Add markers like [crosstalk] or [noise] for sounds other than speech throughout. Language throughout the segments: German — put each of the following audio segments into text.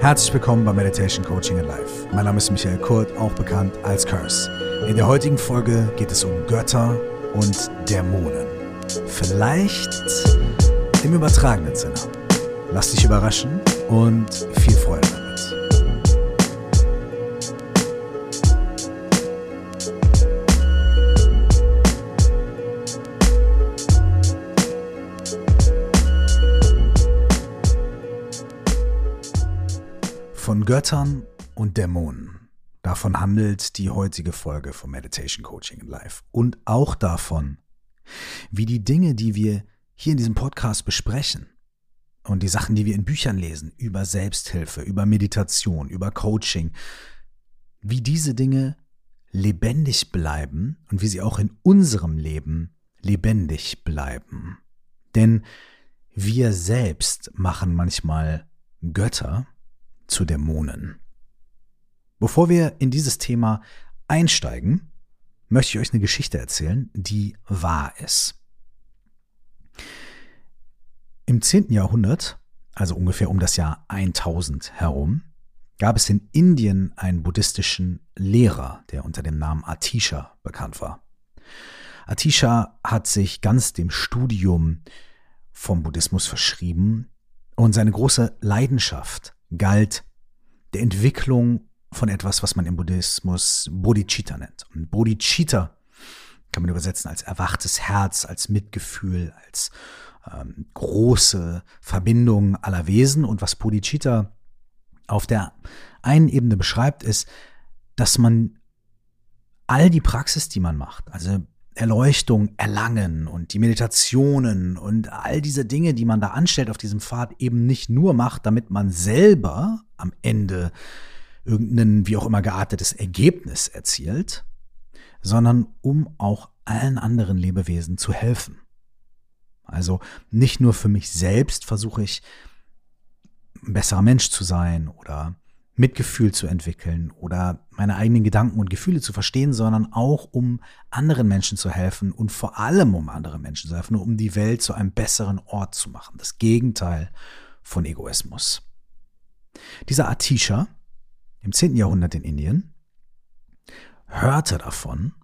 Herzlich willkommen bei Meditation Coaching in Life. Mein Name ist Michael Kurt, auch bekannt als Curse. In der heutigen Folge geht es um Götter und Dämonen. Vielleicht im übertragenen Sinne. Lass dich überraschen und viel Freude Göttern und Dämonen. Davon handelt die heutige Folge von Meditation Coaching in Life. Und auch davon, wie die Dinge, die wir hier in diesem Podcast besprechen und die Sachen, die wir in Büchern lesen, über Selbsthilfe, über Meditation, über Coaching, wie diese Dinge lebendig bleiben und wie sie auch in unserem Leben lebendig bleiben. Denn wir selbst machen manchmal Götter, zu Dämonen. Bevor wir in dieses Thema einsteigen, möchte ich euch eine Geschichte erzählen, die wahr ist. Im 10. Jahrhundert, also ungefähr um das Jahr 1000 herum, gab es in Indien einen buddhistischen Lehrer, der unter dem Namen Atisha bekannt war. Atisha hat sich ganz dem Studium vom Buddhismus verschrieben und seine große Leidenschaft galt der Entwicklung von etwas, was man im Buddhismus Bodhicitta nennt. Und Bodhicitta kann man übersetzen als erwachtes Herz, als Mitgefühl, als ähm, große Verbindung aller Wesen. Und was Bodhicitta auf der einen Ebene beschreibt, ist, dass man all die Praxis, die man macht, also Erleuchtung erlangen und die Meditationen und all diese Dinge, die man da anstellt auf diesem Pfad, eben nicht nur macht, damit man selber am Ende irgendein, wie auch immer geartetes Ergebnis erzielt, sondern um auch allen anderen Lebewesen zu helfen. Also nicht nur für mich selbst versuche ich, ein besserer Mensch zu sein oder Mitgefühl zu entwickeln oder meine eigenen Gedanken und Gefühle zu verstehen, sondern auch um anderen Menschen zu helfen und vor allem um anderen Menschen zu helfen, um die Welt zu einem besseren Ort zu machen. Das Gegenteil von Egoismus. Dieser Atisha im 10. Jahrhundert in Indien hörte davon,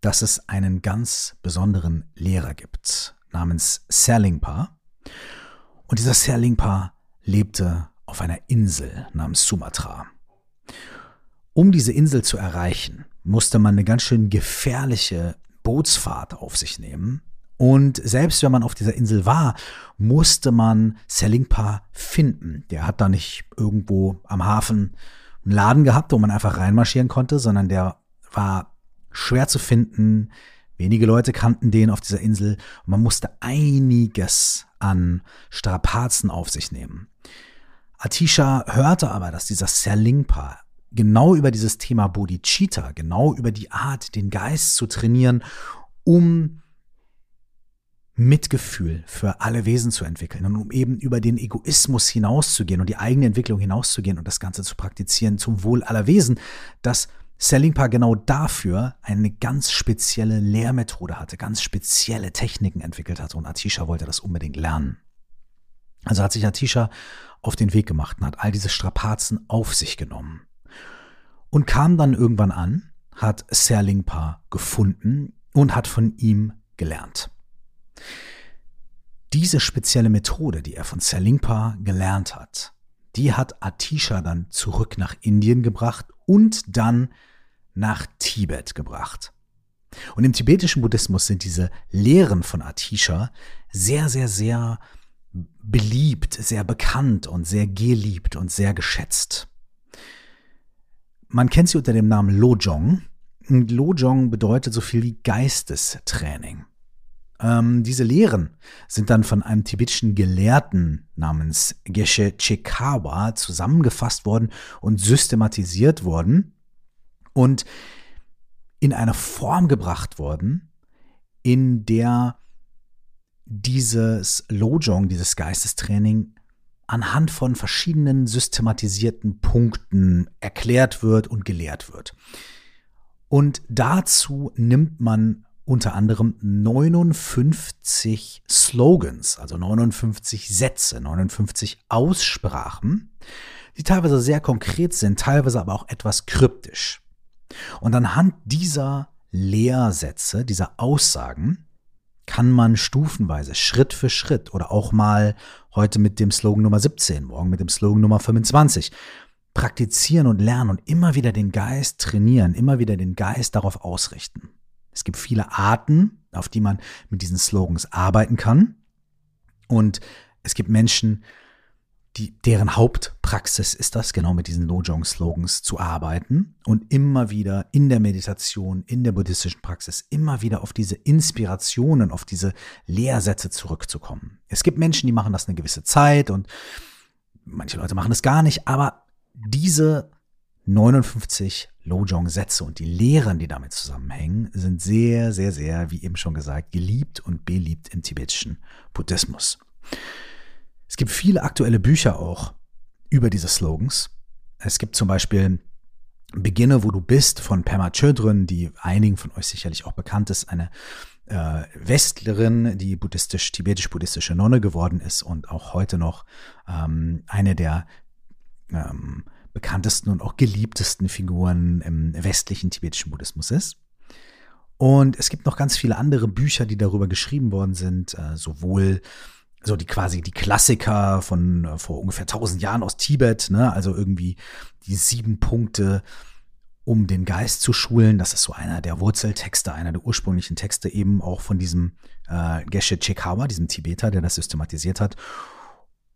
dass es einen ganz besonderen Lehrer gibt namens Serlingpa. Und dieser Serlingpa lebte auf einer Insel namens Sumatra. Um diese Insel zu erreichen, musste man eine ganz schön gefährliche Bootsfahrt auf sich nehmen. Und selbst wenn man auf dieser Insel war, musste man Selingpa finden. Der hat da nicht irgendwo am Hafen einen Laden gehabt, wo man einfach reinmarschieren konnte, sondern der war schwer zu finden. Wenige Leute kannten den auf dieser Insel und man musste einiges an Strapazen auf sich nehmen. Atisha hörte aber, dass dieser Serlingpa genau über dieses Thema Bodhicitta, genau über die Art, den Geist zu trainieren, um Mitgefühl für alle Wesen zu entwickeln und um eben über den Egoismus hinauszugehen und die eigene Entwicklung hinauszugehen und das Ganze zu praktizieren zum Wohl aller Wesen, dass Sellingpa genau dafür eine ganz spezielle Lehrmethode hatte, ganz spezielle Techniken entwickelt hatte und Atisha wollte das unbedingt lernen. Also hat sich Atisha auf den Weg gemacht und hat all diese Strapazen auf sich genommen. Und kam dann irgendwann an, hat Serlingpa gefunden und hat von ihm gelernt. Diese spezielle Methode, die er von Serlingpa gelernt hat, die hat Atisha dann zurück nach Indien gebracht und dann nach Tibet gebracht. Und im tibetischen Buddhismus sind diese Lehren von Atisha sehr, sehr, sehr beliebt, sehr bekannt und sehr geliebt und sehr geschätzt. Man kennt sie unter dem Namen Lojong. Lojong bedeutet so viel wie Geistestraining. Ähm, diese Lehren sind dann von einem tibetischen Gelehrten namens Geshe Chekawa zusammengefasst worden und systematisiert worden und in eine Form gebracht worden, in der dieses Lojong, dieses Geistestraining anhand von verschiedenen systematisierten Punkten erklärt wird und gelehrt wird. Und dazu nimmt man unter anderem 59 Slogans, also 59 Sätze, 59 Aussprachen, die teilweise sehr konkret sind, teilweise aber auch etwas kryptisch. Und anhand dieser Lehrsätze, dieser Aussagen, kann man stufenweise, Schritt für Schritt oder auch mal heute mit dem Slogan Nummer 17, morgen mit dem Slogan Nummer 25, praktizieren und lernen und immer wieder den Geist trainieren, immer wieder den Geist darauf ausrichten. Es gibt viele Arten, auf die man mit diesen Slogans arbeiten kann. Und es gibt Menschen, die, deren Hauptpraxis ist das, genau mit diesen Lojong-Slogans zu arbeiten und immer wieder in der Meditation, in der buddhistischen Praxis, immer wieder auf diese Inspirationen, auf diese Lehrsätze zurückzukommen. Es gibt Menschen, die machen das eine gewisse Zeit und manche Leute machen das gar nicht, aber diese 59 Lojong-Sätze und die Lehren, die damit zusammenhängen, sind sehr, sehr, sehr, wie eben schon gesagt, geliebt und beliebt im tibetischen Buddhismus. Es gibt viele aktuelle Bücher auch über diese Slogans. Es gibt zum Beispiel Beginne, wo du bist von Pema Chodron, die einigen von euch sicherlich auch bekannt ist, eine äh, Westlerin, die buddhistisch, tibetisch-buddhistische Nonne geworden ist und auch heute noch ähm, eine der ähm, bekanntesten und auch geliebtesten Figuren im westlichen tibetischen Buddhismus ist. Und es gibt noch ganz viele andere Bücher, die darüber geschrieben worden sind, äh, sowohl so die quasi die Klassiker von äh, vor ungefähr 1000 Jahren aus Tibet, ne? also irgendwie die sieben Punkte, um den Geist zu schulen. Das ist so einer der Wurzeltexte, einer der ursprünglichen Texte eben auch von diesem äh, Geshe Chekawa, diesem Tibeter, der das systematisiert hat.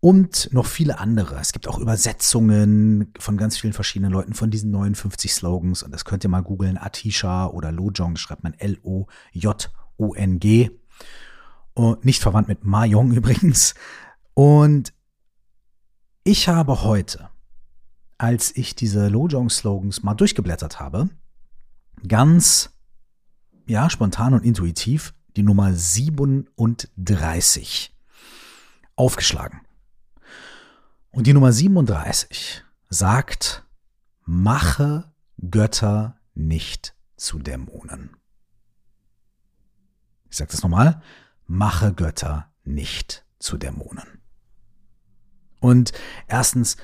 Und noch viele andere. Es gibt auch Übersetzungen von ganz vielen verschiedenen Leuten von diesen 59 Slogans. Und das könnt ihr mal googeln. Atisha oder Lojong, schreibt man L-O-J-O-N-G. Und nicht verwandt mit Mahjong [laughs] übrigens. Und ich habe heute, als ich diese Lojong-Slogans mal durchgeblättert habe, ganz, ja, spontan und intuitiv die Nummer 37 aufgeschlagen. Und die Nummer 37 sagt, mache Götter nicht zu Dämonen. Ich sage das nochmal, mache Götter nicht zu Dämonen. Und erstens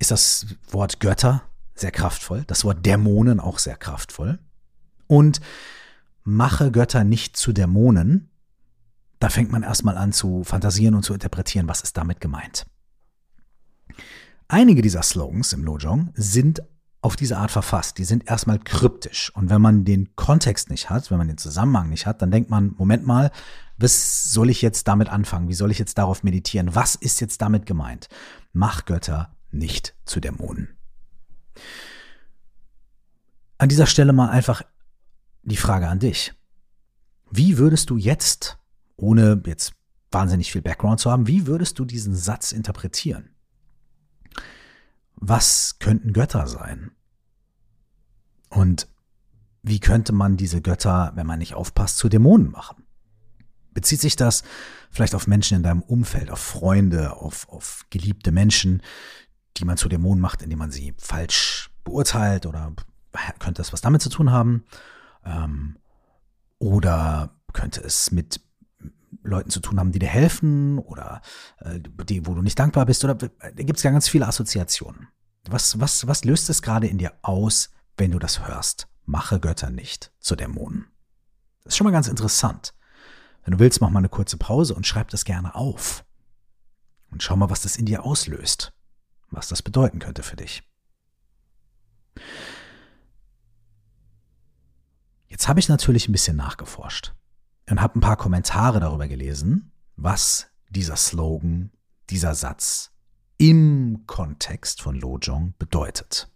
ist das Wort Götter sehr kraftvoll, das Wort Dämonen auch sehr kraftvoll. Und mache Götter nicht zu Dämonen, da fängt man erstmal an zu fantasieren und zu interpretieren, was ist damit gemeint. Einige dieser Slogans im Lojong sind auf diese Art verfasst. Die sind erstmal kryptisch. Und wenn man den Kontext nicht hat, wenn man den Zusammenhang nicht hat, dann denkt man, Moment mal, was soll ich jetzt damit anfangen? Wie soll ich jetzt darauf meditieren? Was ist jetzt damit gemeint? Mach Götter nicht zu Dämonen. An dieser Stelle mal einfach die Frage an dich. Wie würdest du jetzt, ohne jetzt wahnsinnig viel Background zu haben, wie würdest du diesen Satz interpretieren? Was könnten Götter sein? Und wie könnte man diese Götter, wenn man nicht aufpasst, zu Dämonen machen? Bezieht sich das vielleicht auf Menschen in deinem Umfeld, auf Freunde, auf, auf geliebte Menschen, die man zu Dämonen macht, indem man sie falsch beurteilt oder könnte das was damit zu tun haben? Ähm, oder könnte es mit Leuten zu tun haben, die dir helfen oder äh, die, wo du nicht dankbar bist? Oder da gibt es ganz viele Assoziationen. Was, was, was löst es gerade in dir aus, wenn du das hörst? Mache Götter nicht zu Dämonen. Das ist schon mal ganz interessant. Wenn du willst, mach mal eine kurze Pause und schreib das gerne auf. Und schau mal, was das in dir auslöst. Was das bedeuten könnte für dich. Jetzt habe ich natürlich ein bisschen nachgeforscht und habe ein paar Kommentare darüber gelesen, was dieser Slogan, dieser Satz im Kontext von Lojong bedeutet.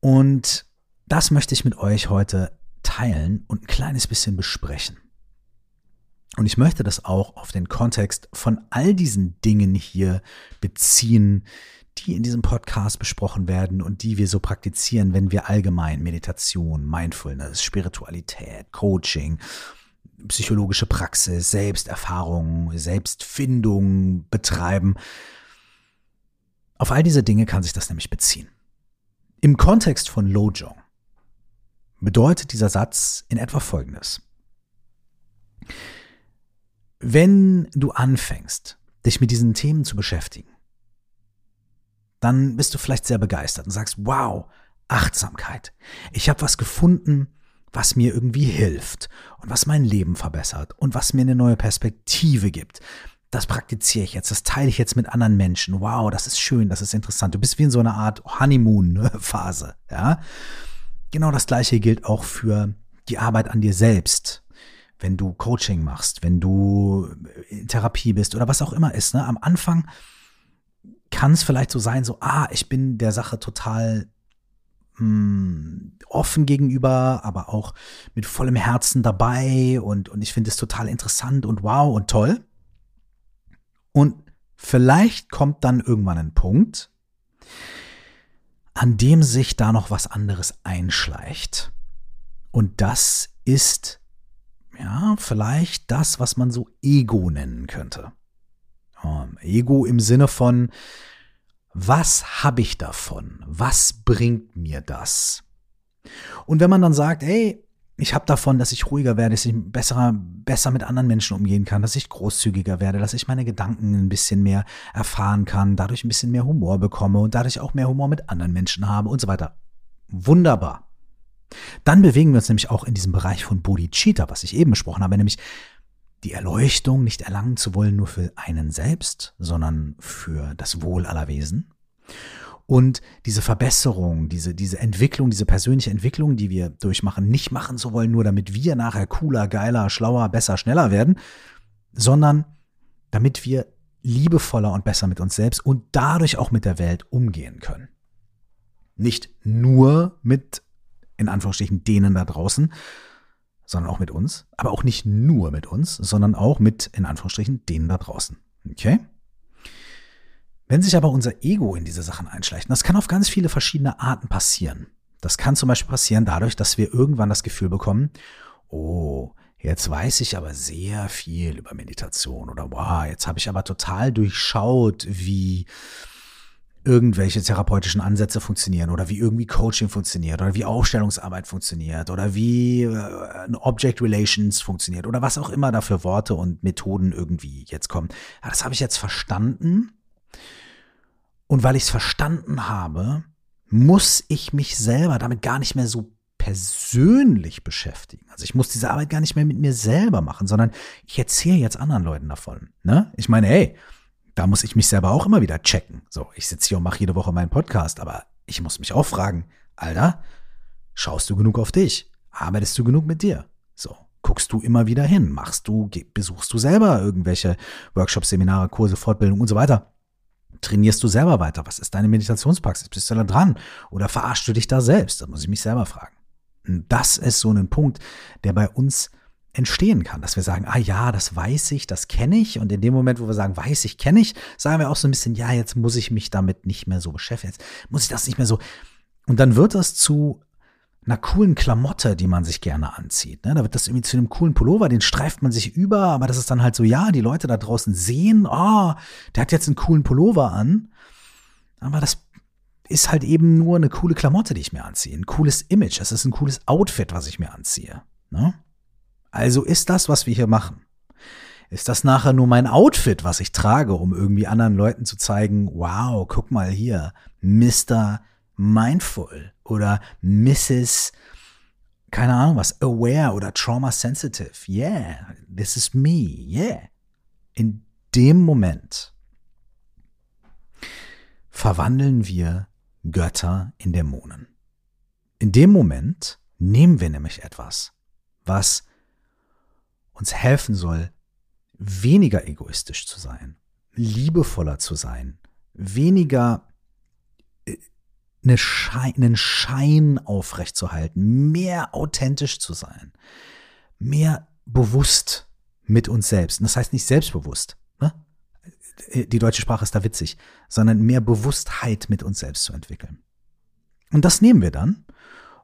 Und das möchte ich mit euch heute teilen und ein kleines bisschen besprechen. Und ich möchte das auch auf den Kontext von all diesen Dingen hier beziehen, die in diesem Podcast besprochen werden und die wir so praktizieren, wenn wir allgemein Meditation, Mindfulness, Spiritualität, Coaching, psychologische Praxis, Selbsterfahrung, Selbstfindung betreiben. Auf all diese Dinge kann sich das nämlich beziehen. Im Kontext von Lojong bedeutet dieser Satz in etwa Folgendes. Wenn du anfängst, dich mit diesen Themen zu beschäftigen, dann bist du vielleicht sehr begeistert und sagst, wow, Achtsamkeit. Ich habe was gefunden, was mir irgendwie hilft und was mein Leben verbessert und was mir eine neue Perspektive gibt. Das praktiziere ich jetzt, das teile ich jetzt mit anderen Menschen. Wow, das ist schön, das ist interessant. Du bist wie in so einer Art Honeymoon-Phase, ja. Genau das gleiche gilt auch für die Arbeit an dir selbst. Wenn du Coaching machst, wenn du in Therapie bist oder was auch immer ist, ne? Am Anfang kann es vielleicht so sein, so, ah, ich bin der Sache total hm, offen gegenüber, aber auch mit vollem Herzen dabei und, und ich finde es total interessant und wow und toll. Und vielleicht kommt dann irgendwann ein Punkt, an dem sich da noch was anderes einschleicht. Und das ist, ja, vielleicht das, was man so Ego nennen könnte. Ego im Sinne von, was habe ich davon? Was bringt mir das? Und wenn man dann sagt, hey, ich habe davon, dass ich ruhiger werde, dass ich besser, besser mit anderen Menschen umgehen kann, dass ich großzügiger werde, dass ich meine Gedanken ein bisschen mehr erfahren kann, dadurch ein bisschen mehr Humor bekomme und dadurch auch mehr Humor mit anderen Menschen habe und so weiter. Wunderbar. Dann bewegen wir uns nämlich auch in diesem Bereich von Bodhicitta, was ich eben besprochen habe, nämlich die Erleuchtung nicht erlangen zu wollen nur für einen selbst, sondern für das Wohl aller Wesen. Und diese Verbesserung, diese, diese Entwicklung, diese persönliche Entwicklung, die wir durchmachen, nicht machen zu wollen, nur damit wir nachher cooler, geiler, schlauer, besser, schneller werden, sondern damit wir liebevoller und besser mit uns selbst und dadurch auch mit der Welt umgehen können. Nicht nur mit, in Anführungsstrichen, denen da draußen, sondern auch mit uns, aber auch nicht nur mit uns, sondern auch mit, in Anführungsstrichen, denen da draußen. Okay? Wenn sich aber unser Ego in diese Sachen einschleicht, das kann auf ganz viele verschiedene Arten passieren. Das kann zum Beispiel passieren dadurch, dass wir irgendwann das Gefühl bekommen, oh, jetzt weiß ich aber sehr viel über Meditation oder wow, jetzt habe ich aber total durchschaut, wie irgendwelche therapeutischen Ansätze funktionieren oder wie irgendwie Coaching funktioniert oder wie Aufstellungsarbeit funktioniert oder wie äh, Object Relations funktioniert oder was auch immer da für Worte und Methoden irgendwie jetzt kommen. Ja, das habe ich jetzt verstanden. Und weil ich es verstanden habe, muss ich mich selber damit gar nicht mehr so persönlich beschäftigen. Also ich muss diese Arbeit gar nicht mehr mit mir selber machen, sondern ich erzähle jetzt anderen Leuten davon. Ne? Ich meine, hey, da muss ich mich selber auch immer wieder checken. So, ich sitze hier und mache jede Woche meinen Podcast, aber ich muss mich auch fragen, Alter, schaust du genug auf dich? Arbeitest du genug mit dir? So, guckst du immer wieder hin? Machst du, besuchst du selber irgendwelche Workshops, Seminare, Kurse, Fortbildung und so weiter? Trainierst du selber weiter? Was ist deine Meditationspraxis? Bist du da dran? Oder verarschst du dich da selbst? Das muss ich mich selber fragen. Und das ist so ein Punkt, der bei uns entstehen kann, dass wir sagen, ah ja, das weiß ich, das kenne ich. Und in dem Moment, wo wir sagen, weiß ich, kenne ich, sagen wir auch so ein bisschen, ja, jetzt muss ich mich damit nicht mehr so beschäftigen. Jetzt muss ich das nicht mehr so. Und dann wird das zu einer coolen Klamotte, die man sich gerne anzieht. Ne? Da wird das irgendwie zu einem coolen Pullover, den streift man sich über, aber das ist dann halt so, ja, die Leute da draußen sehen, oh, der hat jetzt einen coolen Pullover an. Aber das ist halt eben nur eine coole Klamotte, die ich mir anziehe. Ein cooles Image. Das ist ein cooles Outfit, was ich mir anziehe. Ne? Also ist das, was wir hier machen. Ist das nachher nur mein Outfit, was ich trage, um irgendwie anderen Leuten zu zeigen, wow, guck mal hier, Mr. Mindful oder Mrs. keine Ahnung was, aware oder trauma sensitive. Yeah, this is me. Yeah. In dem Moment verwandeln wir Götter in Dämonen. In dem Moment nehmen wir nämlich etwas, was uns helfen soll, weniger egoistisch zu sein, liebevoller zu sein, weniger eine Schein, einen Schein aufrechtzuerhalten, mehr authentisch zu sein, mehr bewusst mit uns selbst. Und das heißt nicht selbstbewusst. Ne? Die deutsche Sprache ist da witzig, sondern mehr Bewusstheit mit uns selbst zu entwickeln. Und das nehmen wir dann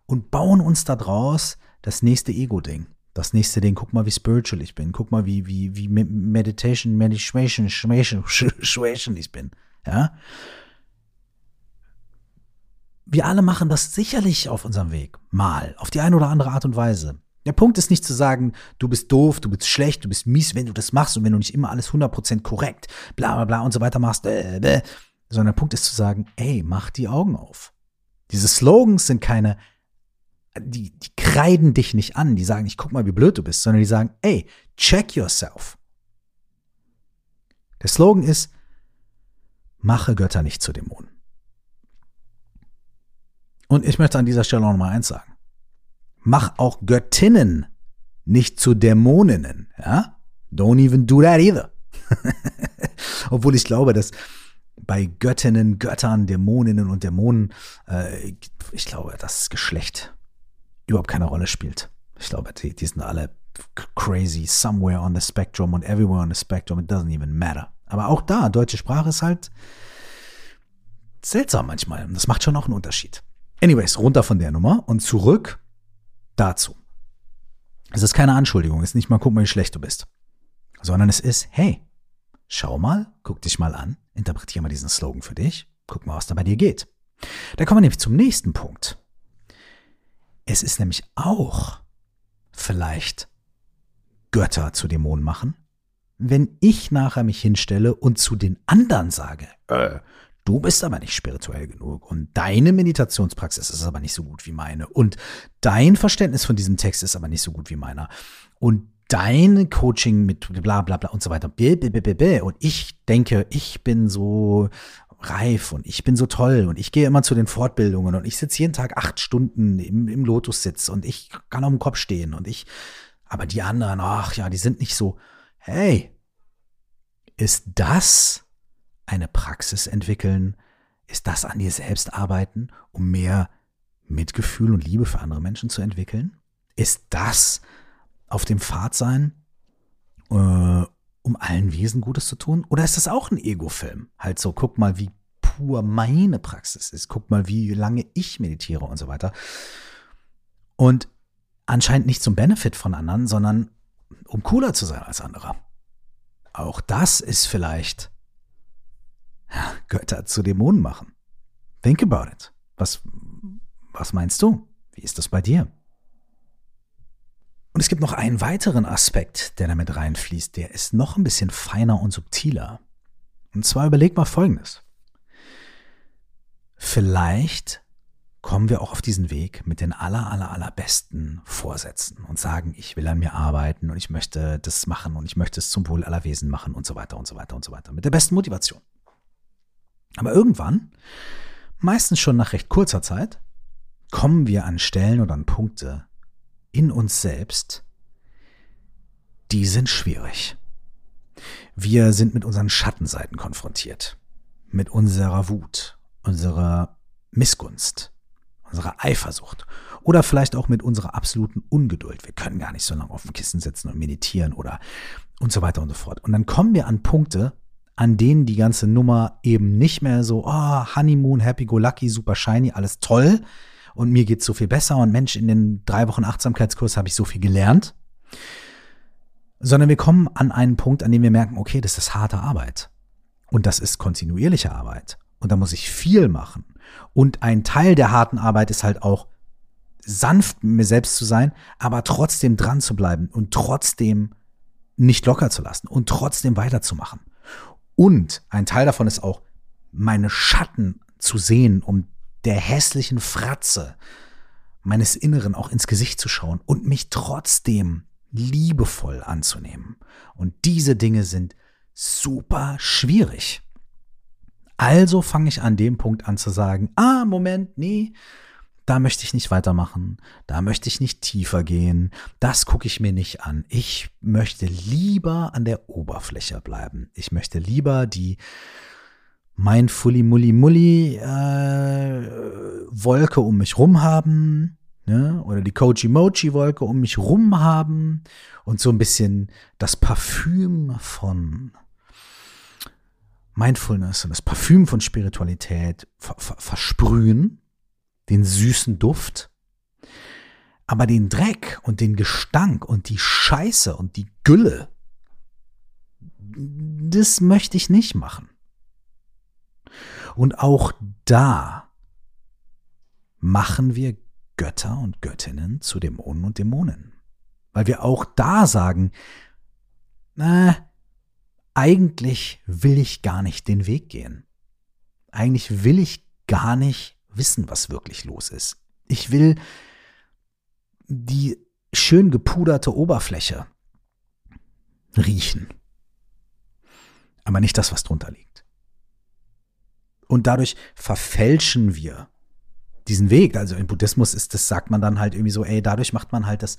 und bauen uns daraus das nächste Ego-Ding. Das nächste Ding, guck mal, wie spiritual ich bin. Guck mal, wie, wie, wie Meditation, Meditation, Meditation ich bin. Ja wir alle machen das sicherlich auf unserem Weg. Mal. Auf die eine oder andere Art und Weise. Der Punkt ist nicht zu sagen, du bist doof, du bist schlecht, du bist mies, wenn du das machst und wenn du nicht immer alles 100% korrekt, bla bla bla und so weiter machst. Äh, äh. sondern der Punkt ist zu sagen, ey, mach die Augen auf. Diese Slogans sind keine, die, die kreiden dich nicht an, die sagen nicht, guck mal, wie blöd du bist, sondern die sagen, ey, check yourself. Der Slogan ist, mache Götter nicht zu Dämonen. Und ich möchte an dieser Stelle auch noch mal eins sagen. Mach auch Göttinnen nicht zu Dämoninnen, ja? Don't even do that either. [laughs] Obwohl ich glaube, dass bei Göttinnen, Göttern, Dämoninnen und Dämonen, äh, ich glaube, das Geschlecht überhaupt keine Rolle spielt. Ich glaube, die, die sind alle crazy, somewhere on the spectrum und everywhere on the spectrum, it doesn't even matter. Aber auch da, deutsche Sprache ist halt seltsam manchmal. Das macht schon auch einen Unterschied. Anyways, runter von der Nummer und zurück dazu. Es ist keine Anschuldigung, es ist nicht mal, guck mal, wie schlecht du bist. Sondern es ist, hey, schau mal, guck dich mal an, interpretiere mal diesen Slogan für dich, guck mal, was da bei dir geht. Da kommen wir nämlich zum nächsten Punkt. Es ist nämlich auch vielleicht Götter zu Dämonen machen, wenn ich nachher mich hinstelle und zu den anderen sage, äh, du bist aber nicht spirituell genug und deine Meditationspraxis ist aber nicht so gut wie meine und dein Verständnis von diesem Text ist aber nicht so gut wie meiner und dein Coaching mit bla bla bla und so weiter. Und ich denke, ich bin so reif und ich bin so toll und ich gehe immer zu den Fortbildungen und ich sitze jeden Tag acht Stunden im, im Lotus-Sitz und ich kann auf dem Kopf stehen und ich, aber die anderen, ach ja, die sind nicht so. Hey, ist das eine Praxis entwickeln? Ist das an dir selbst arbeiten, um mehr Mitgefühl und Liebe für andere Menschen zu entwickeln? Ist das auf dem Pfad sein, äh, um allen Wesen Gutes zu tun? Oder ist das auch ein Ego-Film? Halt so, guck mal, wie pur meine Praxis ist. Guck mal, wie lange ich meditiere und so weiter. Und anscheinend nicht zum Benefit von anderen, sondern um cooler zu sein als andere. Auch das ist vielleicht Götter zu Dämonen machen. Think about it. Was, was meinst du? Wie ist das bei dir? Und es gibt noch einen weiteren Aspekt, der damit reinfließt, der ist noch ein bisschen feiner und subtiler. Und zwar überleg mal Folgendes. Vielleicht kommen wir auch auf diesen Weg mit den aller, aller, allerbesten Vorsätzen und sagen, ich will an mir arbeiten und ich möchte das machen und ich möchte es zum Wohl aller Wesen machen und so weiter und so weiter und so weiter. Mit der besten Motivation. Aber irgendwann, meistens schon nach recht kurzer Zeit, kommen wir an Stellen oder an Punkte, in uns selbst, die sind schwierig. Wir sind mit unseren Schattenseiten konfrontiert, mit unserer Wut, unserer Missgunst, unserer Eifersucht oder vielleicht auch mit unserer absoluten Ungeduld. Wir können gar nicht so lange auf dem Kissen sitzen und meditieren oder und so weiter und so fort. Und dann kommen wir an Punkte, an denen die ganze Nummer eben nicht mehr so, oh, Honeymoon, Happy Go Lucky, super shiny, alles toll, und mir geht's so viel besser und Mensch, in den drei Wochen Achtsamkeitskurs habe ich so viel gelernt. Sondern wir kommen an einen Punkt, an dem wir merken, okay, das ist harte Arbeit. Und das ist kontinuierliche Arbeit. Und da muss ich viel machen. Und ein Teil der harten Arbeit ist halt auch sanft mit mir selbst zu sein, aber trotzdem dran zu bleiben und trotzdem nicht locker zu lassen und trotzdem weiterzumachen. Und ein Teil davon ist auch, meine Schatten zu sehen, um der hässlichen Fratze meines Inneren auch ins Gesicht zu schauen und mich trotzdem liebevoll anzunehmen. Und diese Dinge sind super schwierig. Also fange ich an dem Punkt an zu sagen, ah, Moment, nee, da möchte ich nicht weitermachen, da möchte ich nicht tiefer gehen, das gucke ich mir nicht an. Ich möchte lieber an der Oberfläche bleiben. Ich möchte lieber die mein Fully Mulli Mulli äh, Wolke um mich rum haben, ne? oder die Koji Mochi Wolke um mich rum haben und so ein bisschen das Parfüm von Mindfulness und das Parfüm von Spiritualität ver ver versprühen, den süßen Duft, aber den Dreck und den Gestank und die Scheiße und die Gülle, das möchte ich nicht machen. Und auch da machen wir Götter und Göttinnen zu Dämonen und Dämonen. Weil wir auch da sagen, na, eigentlich will ich gar nicht den Weg gehen. eigentlich will ich gar nicht wissen, was wirklich los ist. Ich will die schön gepuderte Oberfläche riechen. Aber nicht das, was drunter liegt. Und dadurch verfälschen wir diesen Weg. Also im Buddhismus ist das, sagt man dann halt irgendwie so, ey, dadurch macht man halt das,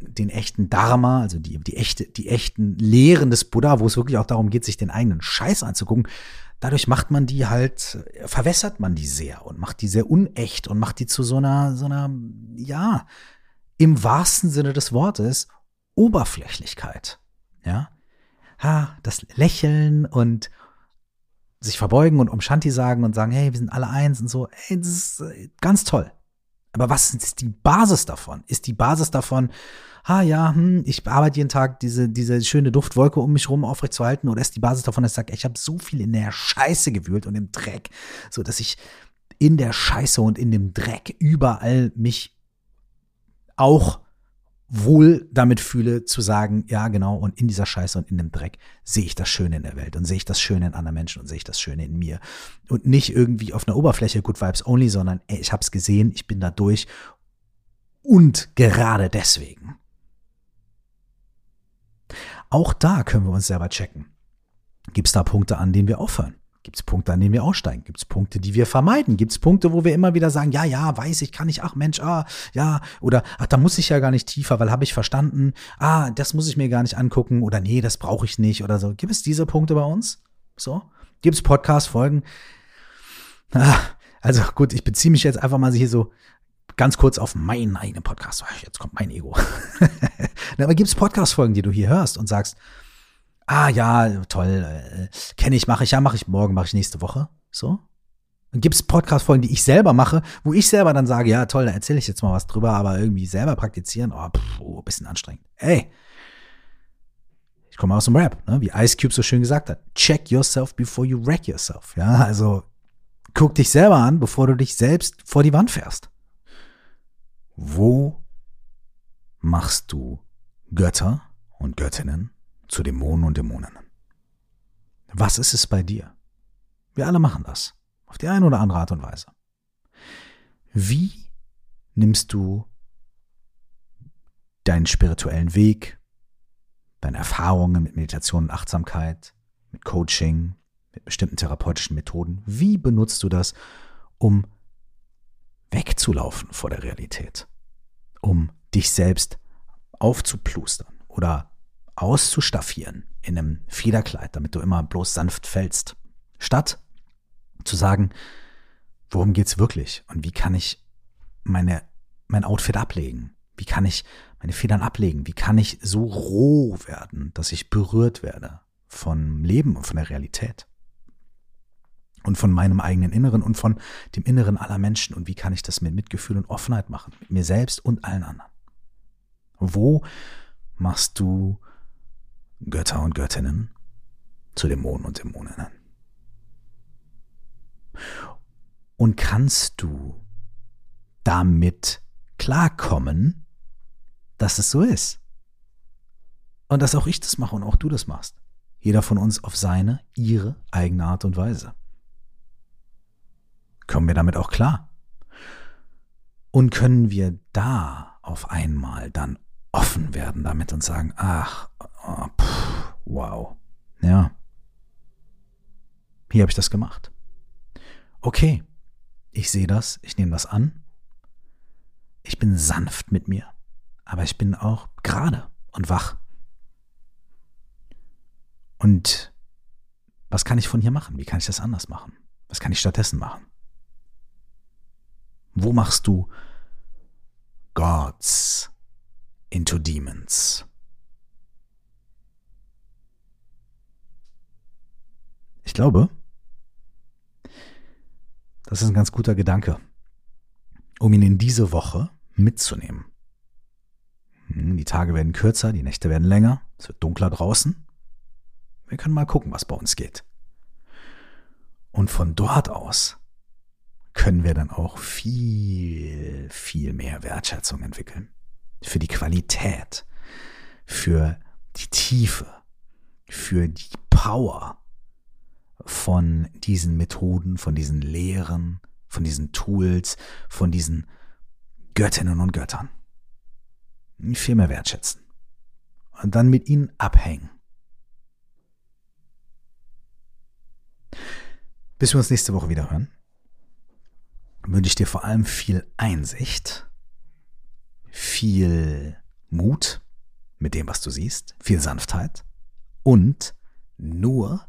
den echten Dharma, also die, die echte, die echten Lehren des Buddha, wo es wirklich auch darum geht, sich den eigenen Scheiß anzugucken. Dadurch macht man die halt, verwässert man die sehr und macht die sehr unecht und macht die zu so einer, so einer, ja, im wahrsten Sinne des Wortes Oberflächlichkeit. Ja, ha, das Lächeln und sich verbeugen und um Shanti sagen und sagen, hey, wir sind alle eins und so, hey, das ist äh, ganz toll. Aber was ist die Basis davon? Ist die Basis davon, ah ja, hm, ich arbeite jeden Tag diese, diese schöne Duftwolke um mich rum aufrechtzuerhalten oder ist die Basis davon, dass ich sage, ich habe so viel in der Scheiße gewühlt und im Dreck, so dass ich in der Scheiße und in dem Dreck überall mich auch wohl damit fühle zu sagen, ja genau, und in dieser Scheiße und in dem Dreck sehe ich das Schöne in der Welt und sehe ich das Schöne in anderen Menschen und sehe ich das Schöne in mir. Und nicht irgendwie auf einer Oberfläche Good Vibes Only, sondern ey, ich habe es gesehen, ich bin da durch und gerade deswegen. Auch da können wir uns selber checken. Gibt es da Punkte, an denen wir aufhören? Gibt es Punkte, an denen wir aussteigen? Gibt es Punkte, die wir vermeiden? Gibt es Punkte, wo wir immer wieder sagen, ja, ja, weiß ich, kann ich, ach Mensch, ah, ja, oder ach, da muss ich ja gar nicht tiefer, weil habe ich verstanden, ah, das muss ich mir gar nicht angucken oder nee, das brauche ich nicht oder so. Gibt es diese Punkte bei uns? So? Gibt es Podcast-Folgen? Ah, also gut, ich beziehe mich jetzt einfach mal hier so ganz kurz auf meinen eigenen Podcast. Jetzt kommt mein Ego. [laughs] Aber gibt es Podcast-Folgen, die du hier hörst und sagst, ah ja, toll, äh, kenne ich, mache ich, ja, mache ich morgen, mache ich nächste Woche. So. Dann gibt es Podcast-Folgen, die ich selber mache, wo ich selber dann sage, ja, toll, da erzähle ich jetzt mal was drüber, aber irgendwie selber praktizieren, oh, pff, oh bisschen anstrengend. Ey, ich komme aus dem Rap, ne? wie Ice Cube so schön gesagt hat. Check yourself before you wreck yourself. Ja, also guck dich selber an, bevor du dich selbst vor die Wand fährst. Wo machst du Götter und Göttinnen zu Dämonen und Dämoninnen. Was ist es bei dir? Wir alle machen das. Auf die eine oder andere Art und Weise. Wie nimmst du deinen spirituellen Weg, deine Erfahrungen mit Meditation und Achtsamkeit, mit Coaching, mit bestimmten therapeutischen Methoden, wie benutzt du das, um wegzulaufen vor der Realität, um dich selbst aufzuplustern oder auszustaffieren in einem Federkleid, damit du immer bloß sanft fällst. Statt zu sagen, worum geht's wirklich und wie kann ich meine, mein Outfit ablegen? Wie kann ich meine Federn ablegen? Wie kann ich so roh werden, dass ich berührt werde vom Leben und von der Realität? Und von meinem eigenen Inneren und von dem Inneren aller Menschen. Und wie kann ich das mit Mitgefühl und Offenheit machen? Mit mir selbst und allen anderen. Wo machst du Götter und Göttinnen zu Dämonen und Dämoninnen. Und kannst du damit klarkommen, dass es so ist? Und dass auch ich das mache und auch du das machst. Jeder von uns auf seine, ihre eigene Art und Weise. Kommen wir damit auch klar? Und können wir da auf einmal dann offen werden damit und sagen, ach, oh, pff, wow, ja, hier habe ich das gemacht. Okay, ich sehe das, ich nehme das an. Ich bin sanft mit mir, aber ich bin auch gerade und wach. Und was kann ich von hier machen? Wie kann ich das anders machen? Was kann ich stattdessen machen? Wo machst du Gods into Demons. Ich glaube, das ist ein ganz guter Gedanke, um ihn in diese Woche mitzunehmen. Hm, die Tage werden kürzer, die Nächte werden länger, es wird dunkler draußen. Wir können mal gucken, was bei uns geht. Und von dort aus können wir dann auch viel, viel mehr Wertschätzung entwickeln für die Qualität, für die Tiefe, für die Power, von diesen Methoden, von diesen Lehren, von diesen Tools, von diesen Göttinnen und Göttern. Viel mehr wertschätzen. Und dann mit ihnen abhängen. Bis wir uns nächste Woche wieder hören, wünsche ich dir vor allem viel Einsicht, viel Mut mit dem, was du siehst, viel Sanftheit und nur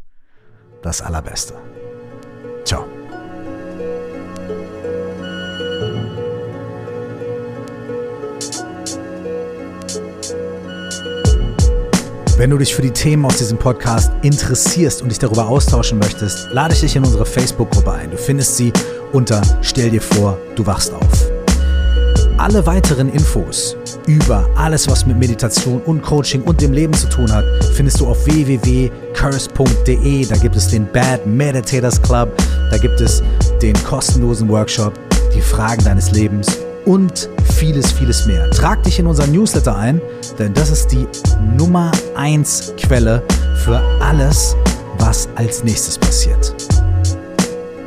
das Allerbeste. Ciao. Wenn du dich für die Themen aus diesem Podcast interessierst und dich darüber austauschen möchtest, lade ich dich in unsere Facebook-Gruppe ein. Du findest sie unter Stell dir vor, du wachst auf. Alle weiteren Infos über alles, was mit Meditation und Coaching und dem Leben zu tun hat, findest du auf www.curse.de. Da gibt es den Bad Meditators Club, da gibt es den kostenlosen Workshop, die Fragen deines Lebens und vieles, vieles mehr. Trag dich in unseren Newsletter ein, denn das ist die Nummer 1 Quelle für alles, was als nächstes passiert.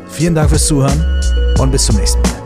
Vielen Dank fürs Zuhören und bis zum nächsten Mal.